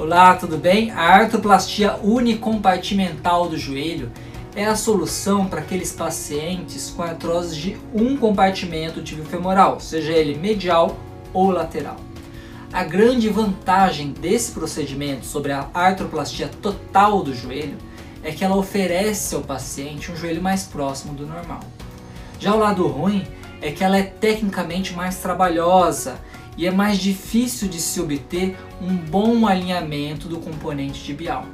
Olá, tudo bem? A artroplastia unicompartimental do joelho é a solução para aqueles pacientes com artrose de um compartimento femoral, seja ele medial ou lateral. A grande vantagem desse procedimento sobre a artroplastia total do joelho é que ela oferece ao paciente um joelho mais próximo do normal. Já o lado ruim é que ela é tecnicamente mais trabalhosa e é mais difícil de se obter um bom alinhamento do componente tibial.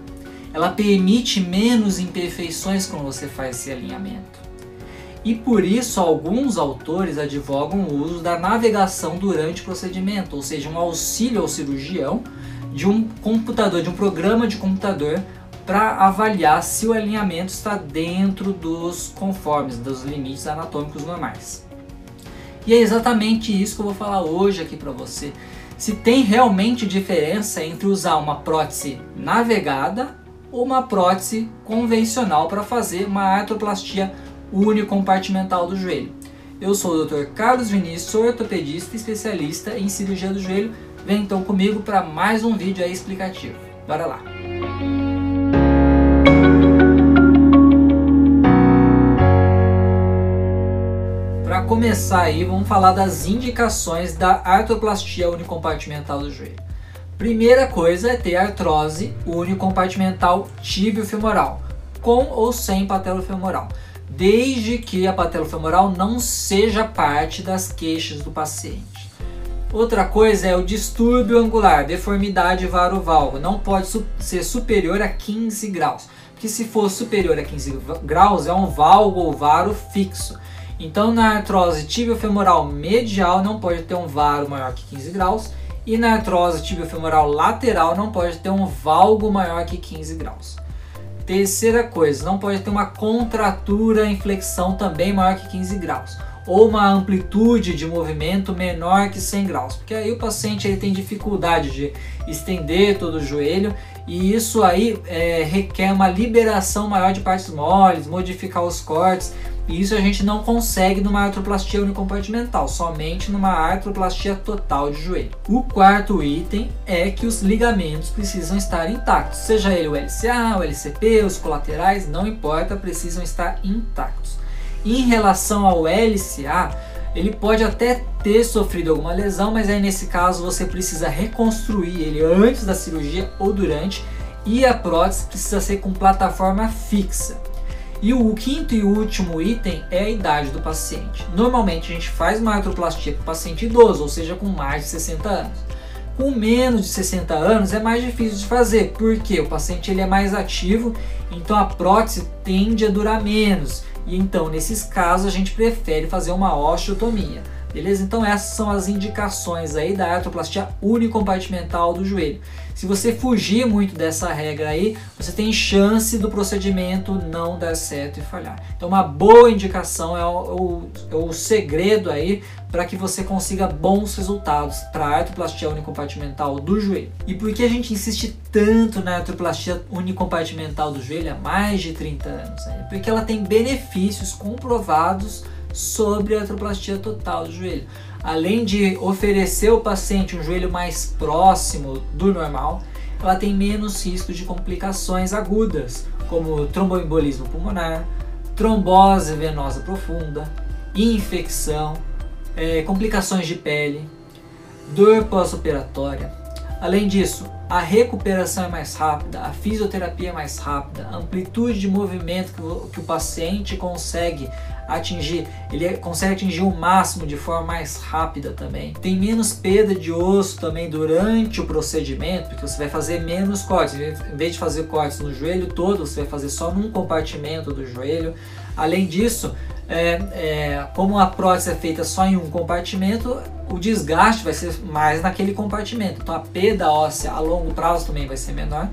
Ela permite menos imperfeições quando você faz esse alinhamento. E por isso alguns autores advogam o uso da navegação durante o procedimento, ou seja, um auxílio ao cirurgião de um computador, de um programa de computador para avaliar se o alinhamento está dentro dos conformes, dos limites anatômicos normais. E é exatamente isso que eu vou falar hoje aqui para você. Se tem realmente diferença entre usar uma prótese navegada ou uma prótese convencional para fazer uma artroplastia unicompartimental do joelho. Eu sou o Dr. Carlos Vinícius, sou ortopedista especialista em cirurgia do joelho. Vem então comigo para mais um vídeo explicativo. Bora lá! Começar aí, vamos falar das indicações da artroplastia unicompartimental do joelho. Primeira coisa é ter artrose unicompartimental tíbio-femoral, com ou sem patelo-femoral desde que a patelofemoral não seja parte das queixas do paciente. Outra coisa é o distúrbio angular, deformidade varovalgo, não pode su ser superior a 15 graus, porque se for superior a 15 graus é um valgo ou varo fixo. Então na artrose tibiofemoral medial não pode ter um varo maior que 15 graus. E na artrose tibiofemoral lateral não pode ter um valgo maior que 15 graus. Terceira coisa, não pode ter uma contratura em flexão também maior que 15 graus. Ou uma amplitude de movimento menor que 100 graus, porque aí o paciente ele tem dificuldade de estender todo o joelho. E isso aí é, requer uma liberação maior de partes moles, modificar os cortes e isso a gente não consegue numa artroplastia unicompartimental, somente numa artroplastia total de joelho. O quarto item é que os ligamentos precisam estar intactos, seja ele o LCA, o LCP, os colaterais, não importa, precisam estar intactos. Em relação ao LCA, ele pode até ter sofrido alguma lesão, mas aí nesse caso você precisa reconstruir ele antes da cirurgia ou durante, e a prótese precisa ser com plataforma fixa. E o quinto e último item é a idade do paciente. Normalmente a gente faz uma artroplastia com paciente idoso, ou seja, com mais de 60 anos. Com menos de 60 anos é mais difícil de fazer, porque o paciente ele é mais ativo, então a prótese tende a durar menos. E então, nesses casos, a gente prefere fazer uma osteotomia. Beleza? Então essas são as indicações aí da artroplastia unicompartimental do joelho. Se você fugir muito dessa regra aí, você tem chance do procedimento não dar certo e falhar. Então uma boa indicação é o, o, é segredo aí para que você consiga bons resultados para a artroplastia unicompartimental do joelho. E por que a gente insiste tanto na artroplastia unicompartimental do joelho há mais de 30 anos? Né? Porque ela tem benefícios comprovados sobre a artroplastia total do joelho. Além de oferecer ao paciente um joelho mais próximo do normal, ela tem menos risco de complicações agudas, como tromboembolismo pulmonar, trombose venosa profunda, infecção, é, complicações de pele, dor pós-operatória. Além disso, a recuperação é mais rápida, a fisioterapia é mais rápida, a amplitude de movimento que o, que o paciente consegue atingir, ele consegue atingir o máximo de forma mais rápida também. Tem menos perda de osso também durante o procedimento, porque você vai fazer menos cortes. Em vez de fazer cortes no joelho todo, você vai fazer só num compartimento do joelho. Além disso, é, é, como a prótese é feita só em um compartimento, o desgaste vai ser mais naquele compartimento. Então a perda óssea a longo prazo também vai ser menor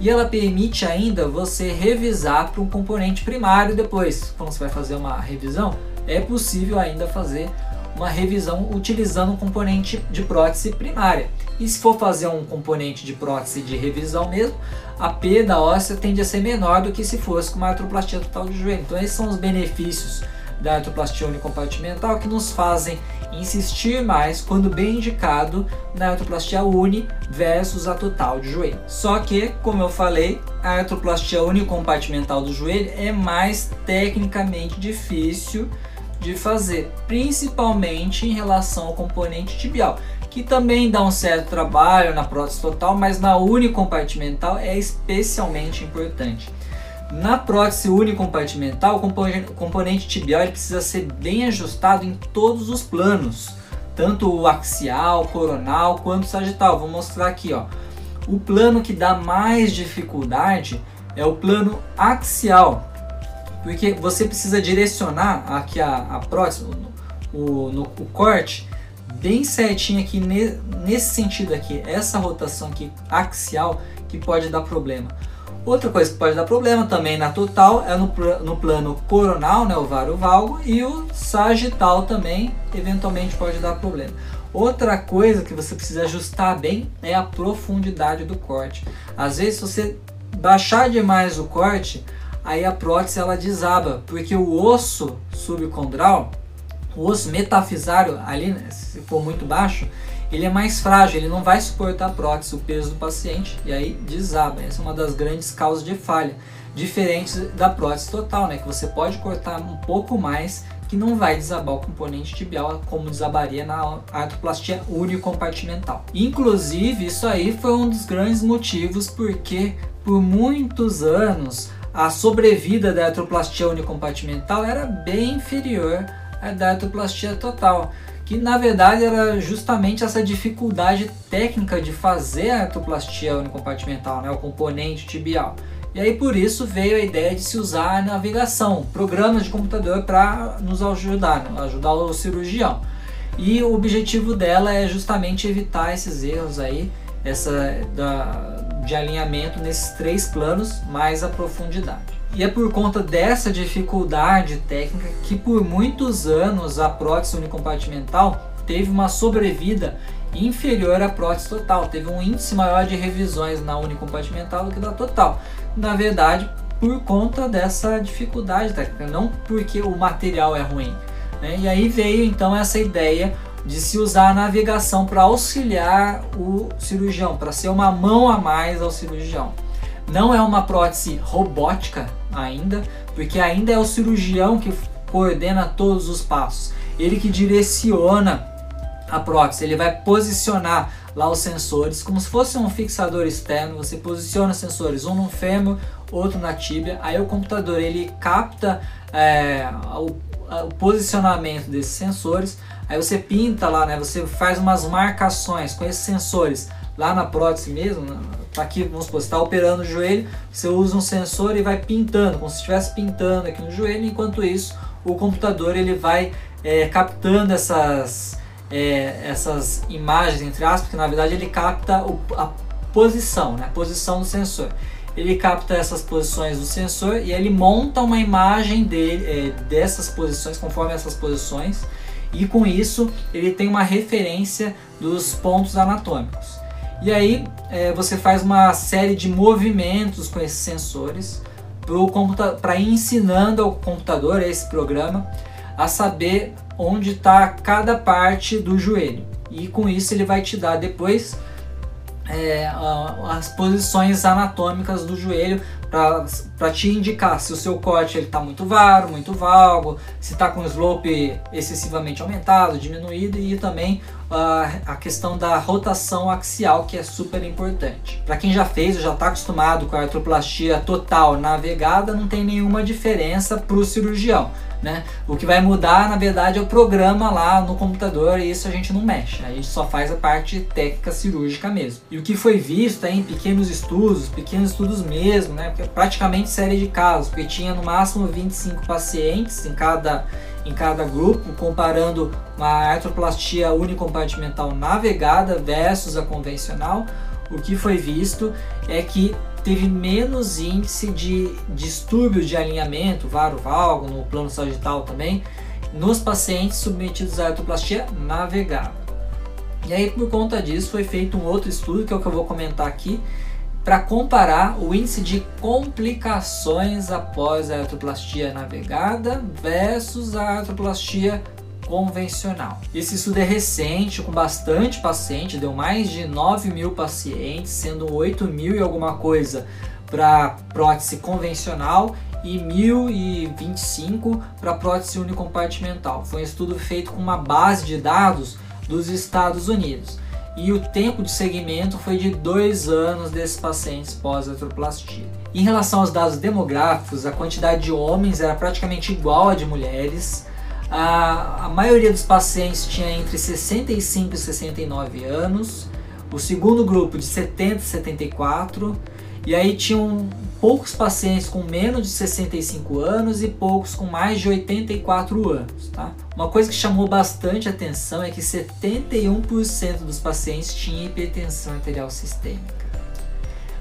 e ela permite ainda você revisar para um componente primário depois. Quando você vai fazer uma revisão, é possível ainda fazer uma revisão utilizando um componente de prótese primária. E se for fazer um componente de prótese de revisão mesmo, a perda óssea tende a ser menor do que se fosse com uma artroplastia total de joelho. Então esses são os benefícios da artroplastia unicompartimental que nos fazem insistir mais quando bem indicado na artroplastia uni versus a total de joelho. Só que, como eu falei, a artroplastia unicompartimental do joelho é mais tecnicamente difícil de fazer, principalmente em relação ao componente tibial, que também dá um certo trabalho na prótese total, mas na unicompartimental é especialmente importante. Na prótese unicompartimental, o componente tibial precisa ser bem ajustado em todos os planos, tanto o axial, coronal quanto o sagital. Vou mostrar aqui, ó. O plano que dá mais dificuldade é o plano axial, porque você precisa direcionar aqui a, a prótese, o, no, o corte, bem certinho aqui ne, nesse sentido aqui, essa rotação aqui axial que pode dar problema. Outra coisa que pode dar problema também na total é no, no plano coronal, né, o vário valgo, e o sagital também eventualmente pode dar problema. Outra coisa que você precisa ajustar bem é a profundidade do corte. Às vezes, se você baixar demais o corte, aí a prótese ela desaba, porque o osso subcondral, o osso metafisário ali, né, se for muito baixo, ele é mais frágil, ele não vai suportar a prótese, o peso do paciente, e aí desaba. Essa é uma das grandes causas de falha, diferente da prótese total, né, que você pode cortar um pouco mais, que não vai desabar o componente tibial como desabaria na artroplastia unicompartimental. Inclusive, isso aí foi um dos grandes motivos porque por muitos anos a sobrevida da artroplastia unicompartimental era bem inferior à da artroplastia total que na verdade era justamente essa dificuldade técnica de fazer a artroplastia unicompartimental, né, o componente tibial. E aí por isso veio a ideia de se usar a navegação, programas de computador para nos ajudar, né, ajudar o cirurgião. E o objetivo dela é justamente evitar esses erros aí, essa da, de alinhamento nesses três planos mais a profundidade. E é por conta dessa dificuldade técnica que por muitos anos a prótese unicompartimental teve uma sobrevida inferior à prótese total, teve um índice maior de revisões na unicompartimental do que na total. Na verdade, por conta dessa dificuldade técnica, não porque o material é ruim. Né? E aí veio então essa ideia de se usar a navegação para auxiliar o cirurgião, para ser uma mão a mais ao cirurgião. Não é uma prótese robótica ainda, porque ainda é o cirurgião que coordena todos os passos. Ele que direciona a prótese, ele vai posicionar lá os sensores, como se fosse um fixador externo, você posiciona os sensores, um no fêmur, outro na tíbia, aí o computador ele capta é, o, o, posicionamento desses sensores, aí você pinta lá, né, você faz umas marcações com esses sensores lá na prótese mesmo, tá aqui, vamos supor, você está operando o joelho, você usa um sensor e vai pintando, como se estivesse pintando aqui no joelho, enquanto isso o computador ele vai é, captando essas, é, essas imagens, entre aspas, que na verdade ele capta o, a posição, né, a posição do sensor. Ele capta essas posições do sensor e ele monta uma imagem dele, é, dessas posições, conforme essas posições, e com isso ele tem uma referência dos pontos anatômicos. E aí é, você faz uma série de movimentos com esses sensores para ir ensinando ao computador, esse programa, a saber onde está cada parte do joelho. E com isso ele vai te dar depois é, as posições anatômicas do joelho para te indicar se o seu corte está muito varo, muito valgo, se está com slope excessivamente aumentado, diminuído e também uh, a questão da rotação axial que é super importante. Para quem já fez ou já está acostumado com a artroplastia total navegada, não tem nenhuma diferença para o cirurgião. Né? O que vai mudar, na verdade, é o programa lá no computador e isso a gente não mexe. A gente só faz a parte técnica cirúrgica mesmo. E o que foi visto em pequenos estudos, pequenos estudos mesmo, né? praticamente série de casos, porque tinha no máximo 25 pacientes em cada, em cada grupo, comparando uma artroplastia unicompartimental navegada versus a convencional. O que foi visto é que teve menos índice de distúrbios de alinhamento, varo valgo, no plano sagital também, nos pacientes submetidos à artroplastia navegada. E aí, por conta disso, foi feito um outro estudo, que é o que eu vou comentar aqui, para comparar o índice de complicações após a artroplastia navegada versus a artroplastia convencional. Esse estudo é recente, com bastante paciente, deu mais de 9 mil pacientes, sendo 8 mil e alguma coisa para prótese convencional e 1025 para prótese unicompartimental. Foi um estudo feito com uma base de dados dos Estados Unidos e o tempo de segmento foi de dois anos desses pacientes pós-artroplastia. Em relação aos dados demográficos, a quantidade de homens era praticamente igual à de mulheres. A, a maioria dos pacientes tinha entre 65 e 69 anos, o segundo grupo de 70 e 74, e aí tinham poucos pacientes com menos de 65 anos e poucos com mais de 84 anos. Tá? Uma coisa que chamou bastante atenção é que 71% dos pacientes tinham hipertensão arterial sistêmica.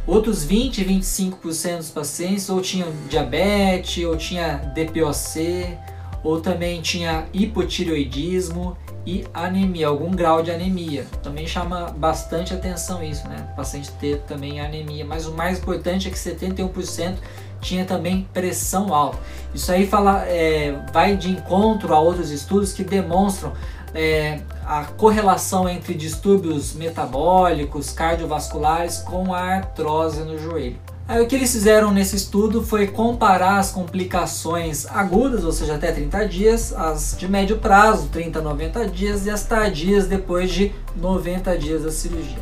Outros 20 e 25% dos pacientes ou tinham diabetes, ou tinha DPOC, ou também tinha hipotireoidismo e anemia, algum grau de anemia. Também chama bastante atenção isso, né? O paciente ter também anemia, mas o mais importante é que 71% tinha também pressão alta. Isso aí fala, é, vai de encontro a outros estudos que demonstram é, a correlação entre distúrbios metabólicos, cardiovasculares com a artrose no joelho. Aí o que eles fizeram nesse estudo foi comparar as complicações agudas, ou seja, até 30 dias, as de médio prazo, 30 a 90 dias, e as tardias depois de 90 dias da cirurgia.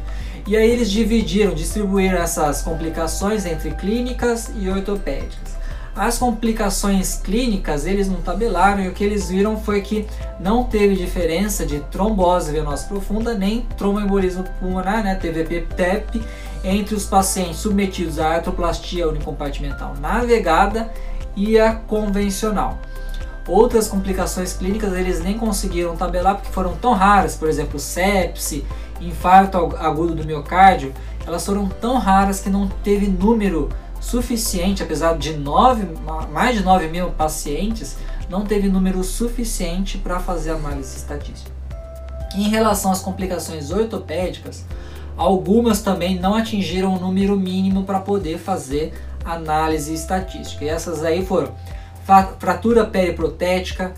E aí eles dividiram, distribuíram essas complicações entre clínicas e ortopédicas. As complicações clínicas eles não tabelaram e o que eles viram foi que não teve diferença de trombose venosa profunda nem tromboembolismo pulmonar, né, TVP-PEP, entre os pacientes submetidos à artroplastia unicompartimental navegada e a convencional. Outras complicações clínicas eles nem conseguiram tabelar porque foram tão raras, por exemplo, sepse, infarto agudo do miocárdio, elas foram tão raras que não teve número suficiente, apesar de nove, mais de 9 mil pacientes, não teve número suficiente para fazer análise estatística. Em relação às complicações ortopédicas, Algumas também não atingiram o número mínimo para poder fazer análise estatística. E essas aí foram fratura periprotética,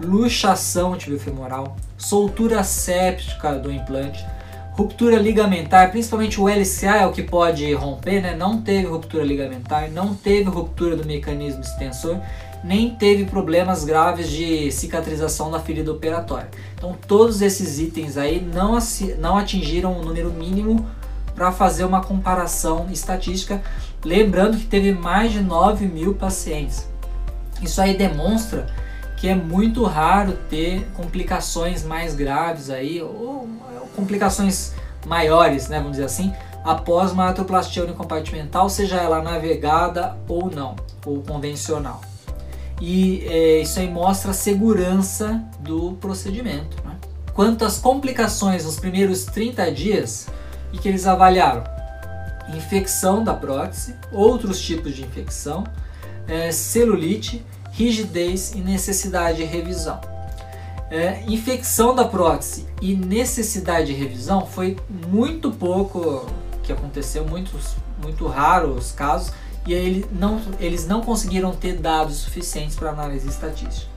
luxação tibiofemoral, soltura séptica do implante, ruptura ligamentar, principalmente o LCA é o que pode romper, né? Não teve ruptura ligamentar, não teve ruptura do mecanismo extensor nem teve problemas graves de cicatrização da ferida operatória. Então todos esses itens aí não, não atingiram o número mínimo para fazer uma comparação estatística, lembrando que teve mais de 9 mil pacientes. Isso aí demonstra que é muito raro ter complicações mais graves aí, ou complicações maiores, né, vamos dizer assim, após uma artroplastia unicompartimental, seja ela navegada ou não, ou convencional e é, isso aí mostra a segurança do procedimento. Né? Quanto às complicações nos primeiros 30 dias, e que eles avaliaram? Infecção da prótese, outros tipos de infecção, é, celulite, rigidez e necessidade de revisão. É, infecção da prótese e necessidade de revisão foi muito pouco que aconteceu, muitos, muito raros os casos, e ele não, eles não conseguiram ter dados suficientes para análise estatística.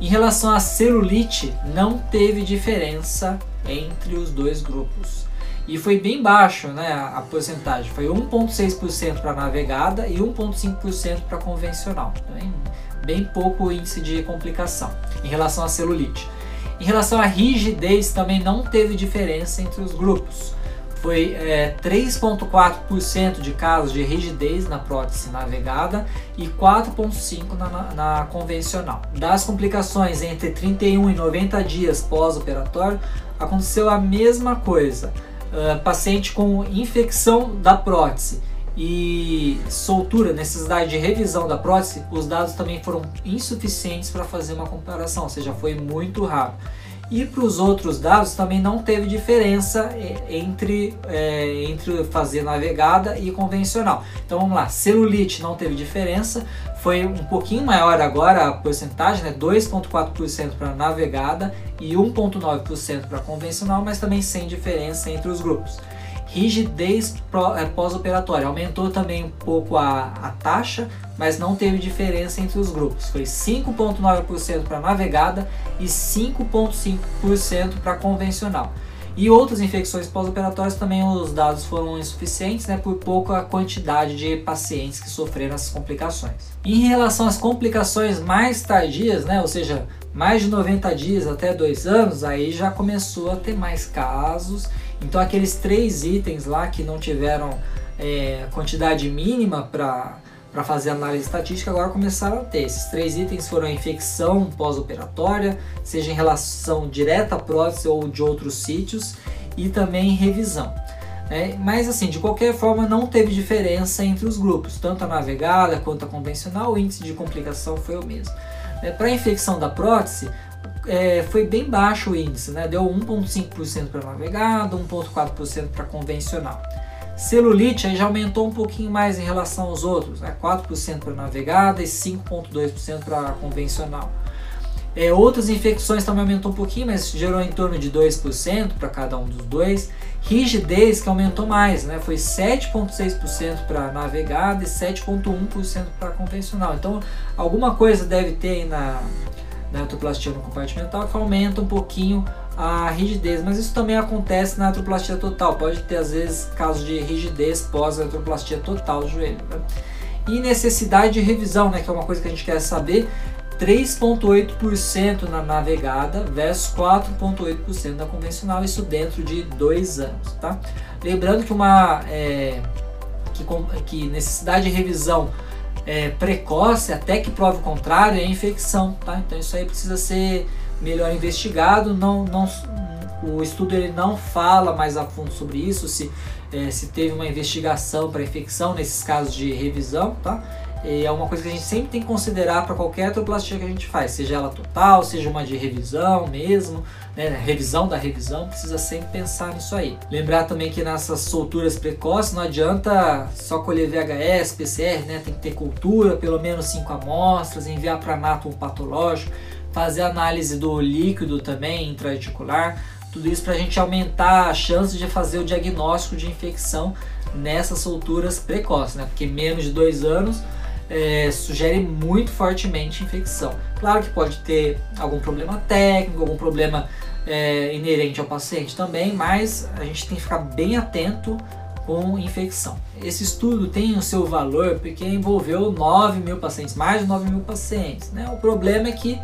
Em relação à celulite, não teve diferença entre os dois grupos. E foi bem baixo né, a porcentagem, foi 1,6% para navegada e 1,5% para convencional. Bem, bem pouco índice de complicação em relação à celulite. Em relação à rigidez, também não teve diferença entre os grupos foi é, 3,4% de casos de rigidez na prótese navegada e 4,5% na, na, na, convencional. Das complicações entre 31 e 90 dias pós-operatório, aconteceu a mesma coisa. Uh, paciente com infecção da prótese e soltura, necessidade de revisão da prótese, os dados também foram insuficientes para fazer uma comparação, ou seja, foi muito raro. E para os outros dados também não teve diferença entre, é, entre fazer navegada e convencional. Então vamos lá, celulite não teve diferença, foi um pouquinho maior agora a porcentagem, né? 2,4% para navegada e 1,9% para convencional, mas também sem diferença entre os grupos. Rigidez é, pós-operatória. Aumentou também um pouco a, a taxa, mas não teve diferença entre os grupos. Foi 5,9% para navegada e 5,5% para convencional. E outras infecções pós-operatórias também os dados foram insuficientes, né, por pouca quantidade de pacientes que sofreram essas complicações. Em relação às complicações mais tardias, né, ou seja, mais de 90 dias até 2 anos, aí já começou a ter mais casos. Então aqueles três itens lá que não tiveram é, quantidade mínima para para fazer análise estatística, agora começaram a ter. Esses três itens foram a infecção pós-operatória, seja em relação direta à prótese ou de outros sítios, e também revisão. É, mas assim, de qualquer forma, não teve diferença entre os grupos, tanto a navegada quanto a convencional, o índice de complicação foi o mesmo. É, para a infecção da prótese, é, foi bem baixo o índice, né? deu 1,5% para navegada, 1,4% para convencional. Celulite aí já aumentou um pouquinho mais em relação aos outros, né? 4% para navegada e 5,2% para convencional. É, outras infecções também aumentou um pouquinho, mas gerou em torno de 2% para cada um dos dois. Rigidez que aumentou mais, né? foi 7,6% para navegada e 7,1% para convencional. Então, alguma coisa deve ter aí na, na artroplastia no compartimental que aumenta um pouquinho a rigidez, mas isso também acontece na artroplastia total. Pode ter às vezes casos de rigidez pós artroplastia total do joelho. Né? E necessidade de revisão, né, que é uma coisa que a gente quer saber, 3,8% na navegada versus 4,8% na convencional, isso dentro de dois anos, tá? Lembrando que uma é, que, que necessidade de revisão é, precoce, até que prove o contrário, é infecção, tá? Então isso aí precisa ser melhor investigado. Não, não, o estudo ele não fala mais a fundo sobre isso, se, é, se teve uma investigação para infecção nesses casos de revisão, tá? É uma coisa que a gente sempre tem que considerar para qualquer artroplastia que a gente faz, seja ela total, seja uma de revisão mesmo, né, revisão da revisão, precisa sempre pensar nisso aí. Lembrar também que nessas solturas precoces não adianta só colher VHS, PCR, né, tem que ter cultura, pelo menos 5 amostras, enviar para um patológico, fazer análise do líquido também intraarticular, tudo isso para a gente aumentar a chance de fazer o diagnóstico de infecção nessas solturas precoces, né? Porque menos de dois anos é, sugere muito fortemente infecção. Claro que pode ter algum problema técnico, algum problema é, inerente ao paciente também, mas a gente tem que ficar bem atento com infecção. Esse estudo tem o seu valor porque envolveu 9 mil pacientes, mais de 9 mil pacientes. Né? O problema é que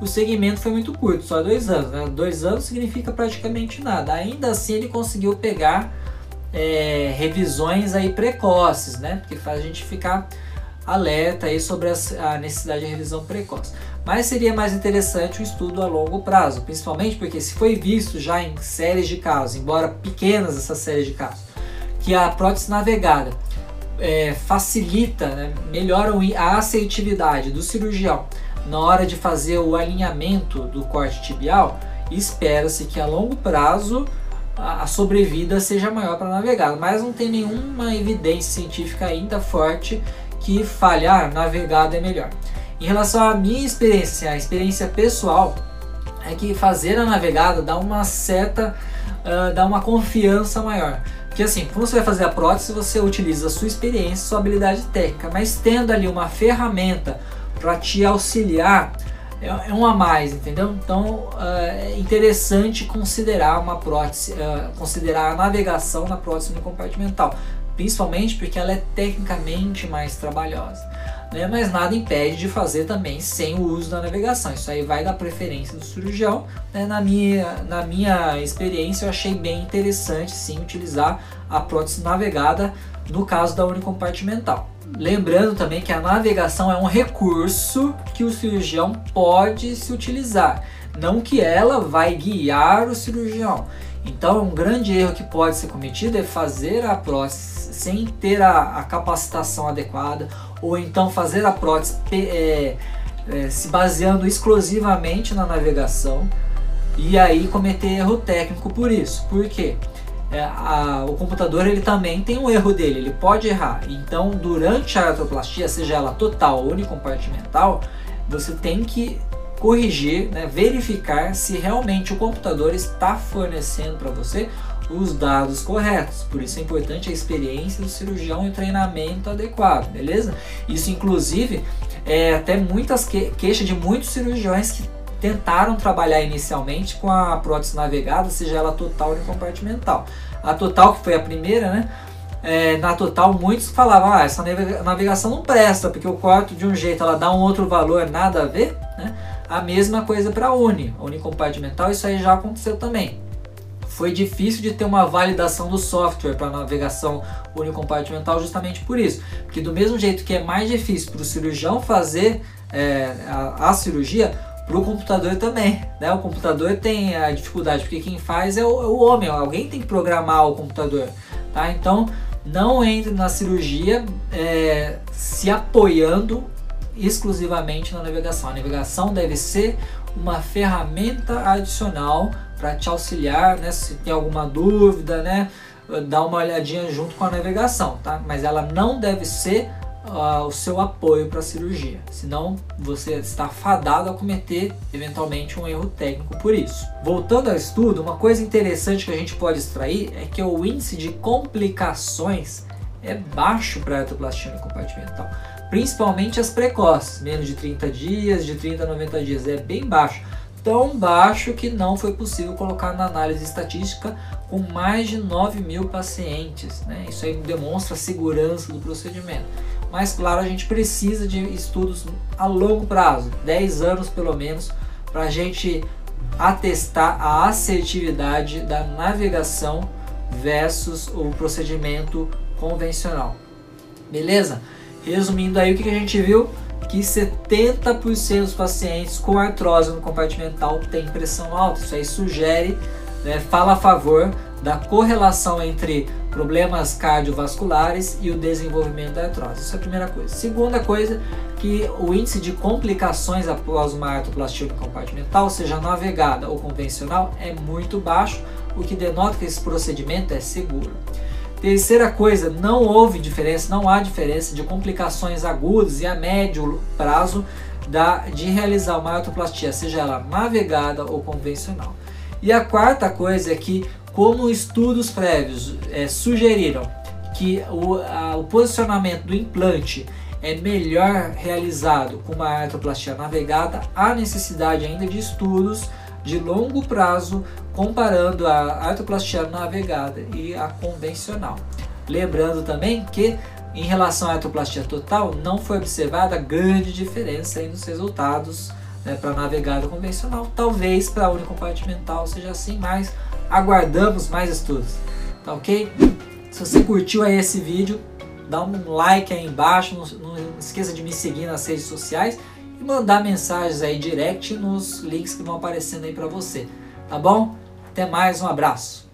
o segmento foi muito curto, só dois anos. Né? Dois anos significa praticamente nada. Ainda assim, ele conseguiu pegar é, revisões aí precoces, né? Porque faz a gente ficar alerta aí sobre a necessidade de revisão precoce. Mas seria mais interessante um estudo a longo prazo, principalmente porque se foi visto já em séries de casos, embora pequenas essas séries de casos, que a prótese navegada é, facilita, né, melhora a assertividade do cirurgião na hora de fazer o alinhamento do corte tibial, espera-se que a longo prazo a sobrevida seja maior para navegar, mas não tem nenhuma evidência científica ainda forte que fale, ah, navegado é melhor. Em relação à minha experiência, a experiência pessoal, é que fazer a navegada dá uma certa, uh, dá uma confiança maior. Porque assim, quando você vai fazer a prótese, você utiliza a sua experiência, sua habilidade técnica, mas tendo ali uma ferramenta para te auxiliar é, é, um a mais, entendeu? Então é interessante considerar uma prótese, é, considerar a navegação na prótese no compartimental, principalmente porque ela é tecnicamente mais trabalhosa. Né? Mas nada impede de fazer também sem o uso da navegação. Isso aí vai da preferência do cirurgião. Né? Na, minha, na minha experiência, eu achei bem interessante sim utilizar a prótese navegada no caso da unicompartimental. Lembrando também que a navegação é um recurso que o cirurgião pode se utilizar, não que ela vai guiar o cirurgião. Então, um grande erro que pode ser cometido é fazer a prótese sem ter a, a capacitação adequada, ou então fazer a prótese é, é, se baseando exclusivamente na navegação e aí cometer erro técnico por isso. Por quê? é, a, o computador ele também tem um erro dele, ele pode errar. Então, durante a artroplastia, seja ela total ou unicompartimental, você tem que corrigir, né, verificar se realmente o computador está fornecendo para você os dados corretos. Por isso é importante a experiência do cirurgião e o treinamento adequado, beleza? Isso, inclusive, é até muitas que queixas de muitos cirurgiões que tentaram trabalhar inicialmente com a prótese navegada, seja ela total ou compartimental. A total, que foi a primeira, né? É, na total, muitos falavam: ah, essa navegação não presta, porque eu corto de um jeito, ela dá um outro valor, nada a ver. Né? A mesma coisa para a Uni, a unicompartimental, isso aí já aconteceu também. Foi difícil de ter uma validação do software para navegação unicompartimental justamente por isso. Porque do mesmo jeito que é mais difícil para o cirurgião fazer é, a, a cirurgia, para o computador também. Né? O computador tem a dificuldade, porque quem faz é o, é o homem, alguém tem que programar o computador. Tá? Então, não entre na cirurgia é, se apoiando exclusivamente na navegação. A navegação deve ser uma ferramenta adicional para te auxiliar, né? Se tem alguma dúvida, né? Dá uma olhadinha junto com a navegação, tá? Mas ela não deve ser uh, o seu apoio para a cirurgia, senão você está fadado a cometer eventualmente um erro técnico por isso. Voltando ao estudo, uma coisa interessante que a gente pode extrair é que o índice de complicações é baixo para a artroplastia compartimental, principalmente as precoces, menos de 30 dias, de 30 a 90 dias, é bem baixo tão baixo que não foi possível colocar na análise estatística com mais de 9 mil pacientes. Né? Isso aí demonstra a segurança do procedimento. Mas, claro, a gente precisa de estudos a longo prazo 10 anos pelo menos para a gente atestar a assertividade da navegação versus o procedimento convencional. Beleza? Resumindo aí o que a gente viu, que 70% dos pacientes com artrose no compartimental têm pressão alta. Isso aí sugere, né, fala a favor da correlação entre problemas cardiovasculares e o desenvolvimento da artrose. Isso é a primeira coisa. Segunda coisa, que o índice de complicações após uma artroplastia compartimental, seja navegada ou convencional, é muito baixo, o que denota que esse procedimento é seguro. Terceira coisa, não houve diferença, não há diferença de complicações agudas e a médio prazo da, de realizar uma artroplastia, seja ela navegada ou convencional. E a quarta coisa é que como estudos prévios é, sugeriram que o, a, o posicionamento do implante é melhor realizado com uma artroplastia navegada, há necessidade ainda de estudos de longo prazo comparando a artroplastia navegada e a convencional. Lembrando também que em relação à artroplastia total não foi observada grande diferença nos resultados né, para navegada convencional. Talvez para a unicompartimental seja assim, mas aguardamos mais estudos, tá ok? Se você curtiu aí esse vídeo, dá um like aí embaixo, não, não esqueça de me seguir nas redes sociais e mandar mensagens aí direct nos links que vão aparecendo aí para você, tá bom? Até mais, um abraço.